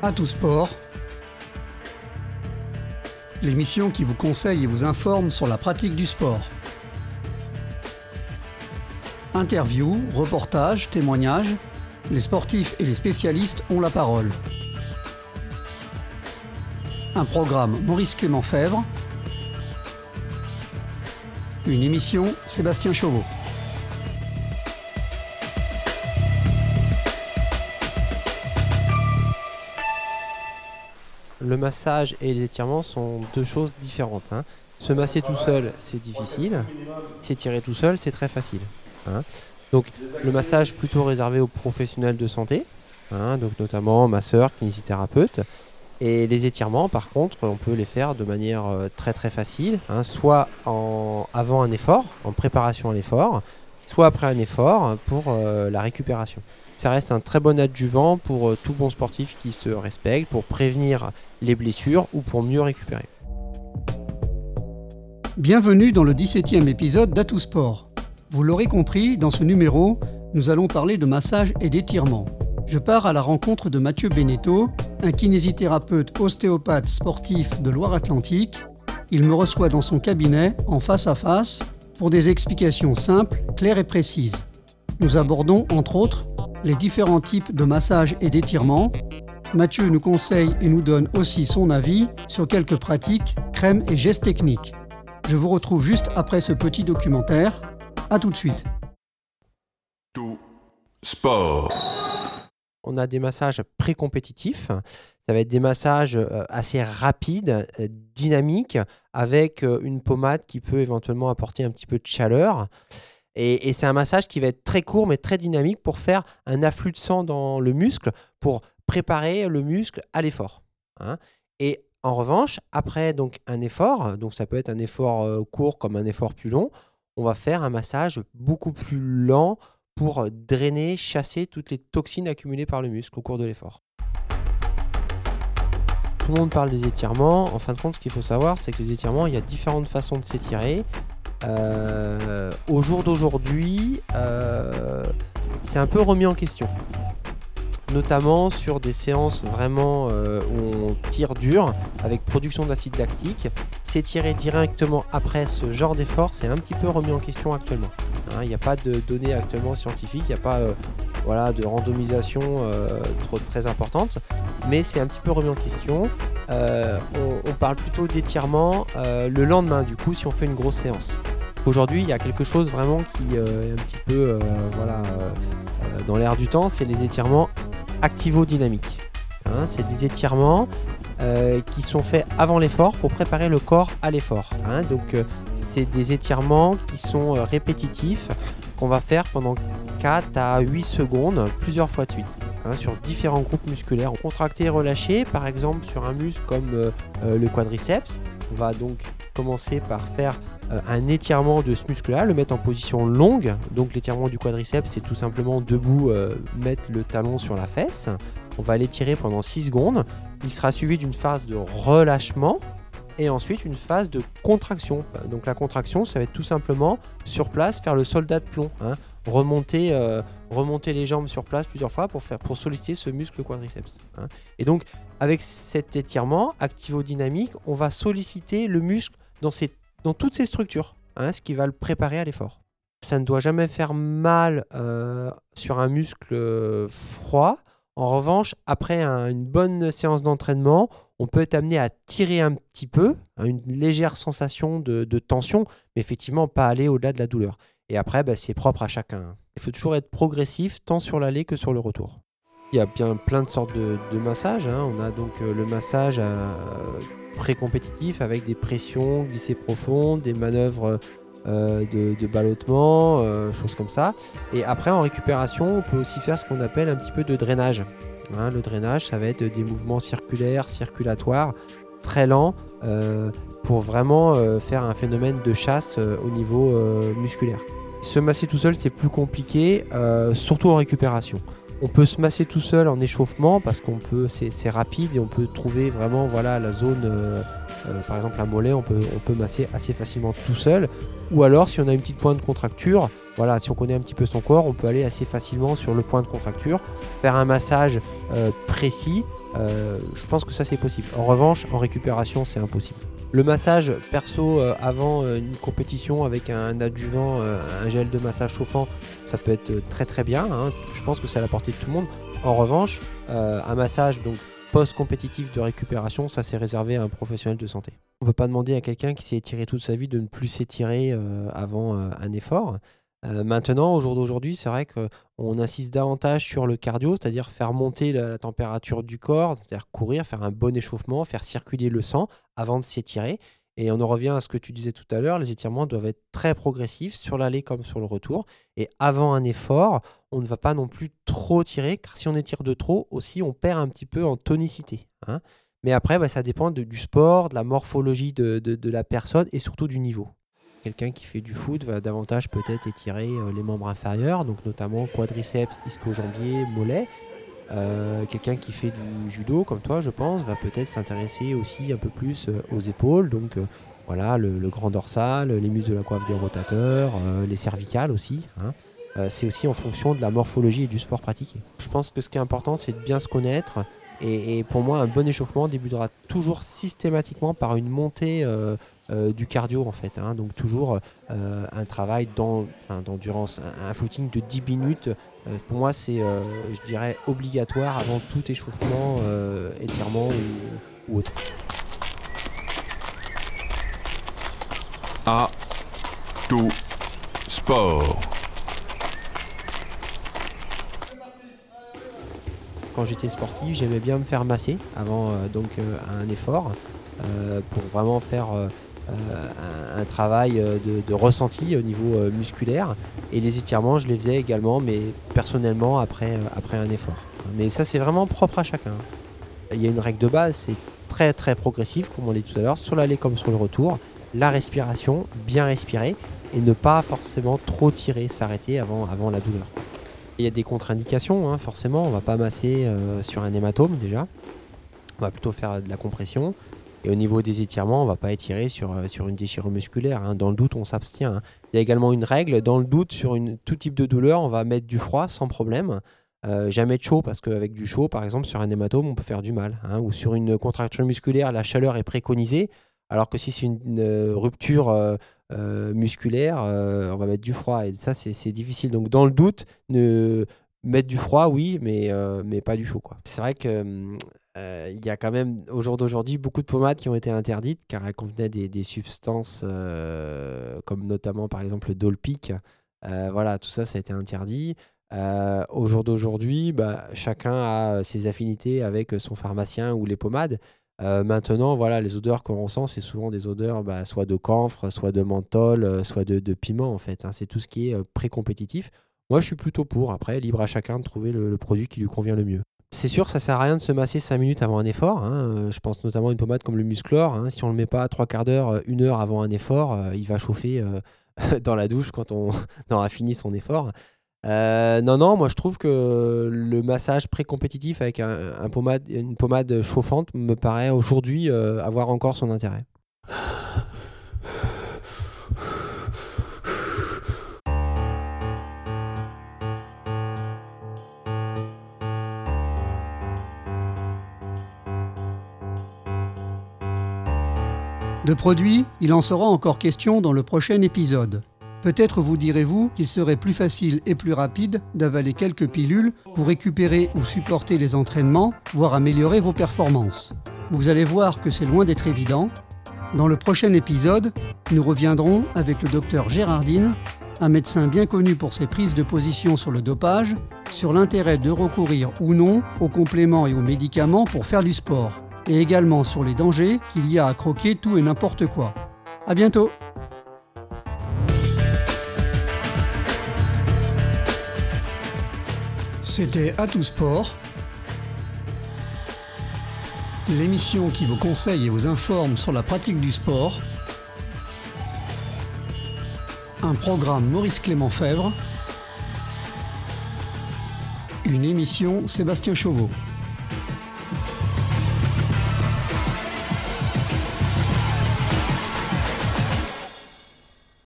À tout sport, l'émission qui vous conseille et vous informe sur la pratique du sport. Interviews, reportages, témoignages, les sportifs et les spécialistes ont la parole. Un programme Maurice Clément Fèvre. Une émission Sébastien Chauveau. Le massage et les étirements sont deux choses différentes. hein. Se masser tout seul, c'est difficile. S'étirer tout seul, c'est très facile. hein. Donc le massage plutôt réservé aux professionnels de santé, hein, donc notamment masseurs, kinésithérapeutes. Et les étirements, par contre, on peut les faire de manière euh, très très facile, soit avant un effort, en préparation à l'effort, soit après un effort pour euh, la récupération. Ça reste un très bon adjuvant pour euh, tout bon sportif qui se respecte, pour prévenir les blessures ou pour mieux récupérer. Bienvenue dans le 17e épisode d'Atout Sport. Vous l'aurez compris, dans ce numéro, nous allons parler de massage et d'étirement. Je pars à la rencontre de Mathieu Beneteau, un kinésithérapeute ostéopathe sportif de Loire-Atlantique. Il me reçoit dans son cabinet, en face à face, pour des explications simples, claires et précises. Nous abordons, entre autres, les différents types de massage et d'étirement. Mathieu nous conseille et nous donne aussi son avis sur quelques pratiques, crèmes et gestes techniques. Je vous retrouve juste après ce petit documentaire. A tout de suite. Tout sport. On a des massages pré-compétitifs. Ça va être des massages euh, assez rapides, euh, dynamiques, avec euh, une pommade qui peut éventuellement apporter un petit peu de chaleur. Et, c'est un massage qui va être très court mais très dynamique pour faire un afflux de sang dans le muscle, pour préparer le muscle à l'effort. hein. Et en revanche, après donc un effort, donc ça peut être un effort euh, court comme un effort plus long, on va faire un massage beaucoup plus lent pour drainer, chasser toutes les toxines accumulées par le muscle au cours de l'effort. Tout le monde parle des étirements. En fin de compte, ce qu'il faut savoir, c'est que les étirements, il y a différentes façons de s'étirer. Euh, au jour d'aujourd'hui, euh, c'est un peu remis en question. Notamment sur des séances vraiment euh, où on tire dur avec production d'acide lactique. S'étirer directement après ce genre d'effort, c'est un petit peu remis en question actuellement. Hein, Il n'y a pas de données actuellement scientifiques, il n'y a pas voilà, de randomisation euh, très importante, mais c'est un petit peu remis en question. Euh, on, parle plutôt d'étirement euh, le lendemain, du coup, si on fait une grosse séance. Aujourd'hui, il y a quelque chose vraiment qui est un petit peu voilà, dans l'air du temps, c'est les étirements activo-dynamiques. Hein, c'est des étirements qui sont faits avant l'effort pour préparer le corps à l'effort. hein. Donc, c'est des étirements qui sont répétitifs qu'on va faire pendant 4 à 8 secondes, plusieurs fois de suite, hein, sur différents groupes musculaires. Contracté et relâché, par exemple sur un muscle comme euh, euh, le quadriceps. On va donc commencer par faire euh, un étirement de ce muscle-là, le mettre en position longue. Donc l'étirement du quadriceps, c'est tout simplement debout, mettre le talon sur la fesse. On va l'étirer pendant 6 secondes. Il sera suivi d'une phase de relâchement et ensuite une phase de contraction. Donc la contraction, ça va être tout simplement sur place faire le soldat de plomb, hein. remonter, euh, remonter les jambes sur place plusieurs fois pour, faire, pour solliciter ce muscle quadriceps. hein. Et donc avec cet étirement activo-dynamique, on va solliciter le muscle dans, ses, dans toutes ses structures, hein, ce qui va le préparer à l'effort. Ça ne doit jamais faire mal euh, sur un muscle euh, froid. En revanche, après un- une bonne séance d'entraînement, on peut être amené à tirer un petit peu, hein, une légère sensation de, tension, mais effectivement pas aller au-delà de la douleur. Et après, bah, c'est propre à chacun. Il faut toujours être progressif, tant sur l'aller que sur le retour. Il y a bien plein de sortes de, massages. hein. On a donc euh, le massage euh, pré-compétitif avec des pressions glissées profondes, des manœuvres euh, de, ballottement, euh, choses comme ça. Et après, en récupération, on peut aussi faire ce qu'on appelle un petit peu de drainage. Hein, le drainage, ça va être des mouvements circulaires, circulatoires, très lents, euh, pour vraiment faire un phénomène de chasse au niveau musculaire. Se masser tout seul, c'est plus compliqué, surtout en récupération. On peut se masser tout seul en échauffement parce qu'on peut, c'est rapide et on peut trouver vraiment voilà la zone, euh, euh, par exemple un mollet, on peut, masser assez facilement tout seul. Ou alors si on a une petite pointe de contracture, voilà, si on connaît un petit peu son corps, on peut aller assez facilement sur le point de contracture, faire un massage euh, précis. Je pense que ça c'est possible. En revanche, en récupération, c'est impossible. Le massage perso euh, avant une compétition avec un adjuvant, un gel de massage chauffant, ça peut être très très bien. Hein. Je pense que c'est à la portée de tout le monde. En revanche, un massage donc post-compétitif de récupération, ça c'est réservé à un professionnel de santé. On ne peut pas demander à quelqu'un qui s'est étiré toute sa vie de ne plus s'étirer avant un effort. Euh, maintenant, au jour d'aujourd'hui, c'est vrai qu'on insiste davantage sur le cardio, c'est-à-dire faire monter la, température du corps, c'est-à-dire courir, faire un bon échauffement, faire circuler le sang avant de s'étirer. Et on en revient à ce que tu disais tout à l'heure, les étirements doivent être très progressifs sur l'aller comme sur le retour. Et avant un effort, on ne va pas non plus trop tirer, car si on étire de trop, aussi on perd un petit peu en tonicité. Hein. Mais après, bah, ça dépend du sport, de la morphologie de la personne et surtout du niveau. Quelqu'un qui fait du foot va davantage peut-être étirer euh, les membres inférieurs, donc notamment quadriceps, ischio-jambier, mollet. Euh, quelqu'un qui fait du judo, comme toi, je pense, va peut-être s'intéresser aussi un peu plus euh, aux épaules, donc voilà, le, grand dorsal, les muscles de la coiffe des rotateurs, les cervicales aussi. Hein. c'est aussi en fonction de la morphologie et du sport pratiqué. Je pense que ce qui est important, c'est de bien se connaître. Et, pour moi, un bon échauffement débutera toujours systématiquement par une montée euh, du cardio en fait. Hein. donc toujours euh, un travail d'endurance, un, footing de 10 minutes. Euh, pour moi c'est, je dirais, obligatoire avant tout échauffement, étirement ou, ou autre. A tout sport. Quand j'étais sportif, j'aimais bien me faire masser avant donc un effort pour vraiment faire euh, un, travail euh, de, ressenti au niveau euh, musculaire. Et les étirements, je les faisais également, mais personnellement après, après un effort. Mais ça, c'est vraiment propre à chacun. Il y a une règle de base, c'est très très progressif, comme on l'a dit tout à l'heure, sur l'aller comme sur le retour. La respiration, bien respirer et ne pas forcément trop tirer, s'arrêter avant, avant la douleur. Il y a des contre-indications, hein, forcément, on va pas masser sur un hématome déjà. On va plutôt faire de la compression. Et au niveau des étirements, on ne va pas étirer sur, euh, sur une déchirure musculaire. Hein. Dans le doute, on s'abstient. Hein. Il y a également une règle. Dans le doute, sur une, tout type de douleur, on va mettre du froid sans problème. Euh, jamais de chaud, parce qu'avec du chaud, par exemple, sur un hématome, on peut faire du mal. Hein. Ou sur une contraction musculaire, la chaleur est préconisée. Alors que si c'est une, euh, rupture musculaire, on va mettre du froid. Et ça, c'est difficile. Donc, dans le doute, ne... mettre du froid, oui, mais, mais pas du chaud. C'est vrai que hum, euh, il y a quand même, au jour d'aujourd'hui, beaucoup de pommades qui ont été interdites car elles contenaient des, substances euh, comme notamment par exemple le Dolpic. Euh, voilà, tout ça, ça a été interdit. au jour d'aujourd'hui, bah, chacun a ses affinités avec son pharmacien ou les pommades. maintenant, voilà, les odeurs qu'on ressent, c'est souvent des odeurs bah, soit de camphre, soit de menthol, soit de, piment en fait. Hein. C'est tout ce qui est pré-compétitif. Moi, je suis plutôt pour. Après, libre à chacun de trouver le produit qui lui convient le mieux. C'est sûr, ça sert à rien de se masser 5 minutes avant un effort. Hein. Euh, je pense notamment à une pommade comme le Musclor. Hein. Si on ne le met pas 3 quarts d'heure, 1 heure avant un effort, euh, il va chauffer euh, dans la douche quand on aura fini son effort. non, non, moi je trouve que le massage pré-compétitif avec une pommade chauffante me paraît aujourd'hui avoir encore son intérêt. De produits, il en sera encore question dans le prochain épisode. Peut-être vous direz-vous qu'il serait plus facile et plus rapide d'avaler quelques pilules pour récupérer ou supporter les entraînements, voire améliorer vos performances. Vous allez voir que c'est loin d'être évident. Dans le prochain épisode, nous reviendrons avec le docteur Gérardine, un médecin bien connu pour ses prises de position sur le dopage, sur l'intérêt de recourir ou non aux compléments et aux médicaments pour faire du sport et également sur les dangers qu'il y a à croquer tout et n'importe quoi. A bientôt C'était À tout sport, l'émission qui vous conseille et vous informe sur la pratique du sport. Un programme Maurice Clément Fèvre. Une émission Sébastien Chauveau.